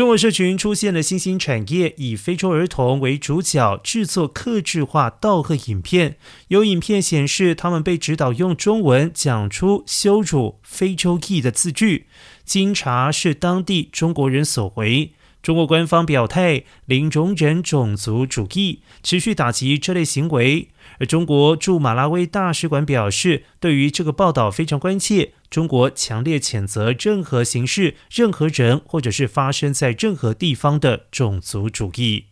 中国社群出现了新兴产业，以非洲儿童为主角制作客制化道贺影片。有影片显示，他们被指导用中文讲出羞辱非洲裔的字句，经查是当地中国人所为。中国官方表态零容忍种族主义，持续打击这类行为。而中国驻马拉维大使馆表示，对于这个报道非常关切，中国强烈谴责任何形式、任何人或者是发生在任何地方的种族主义。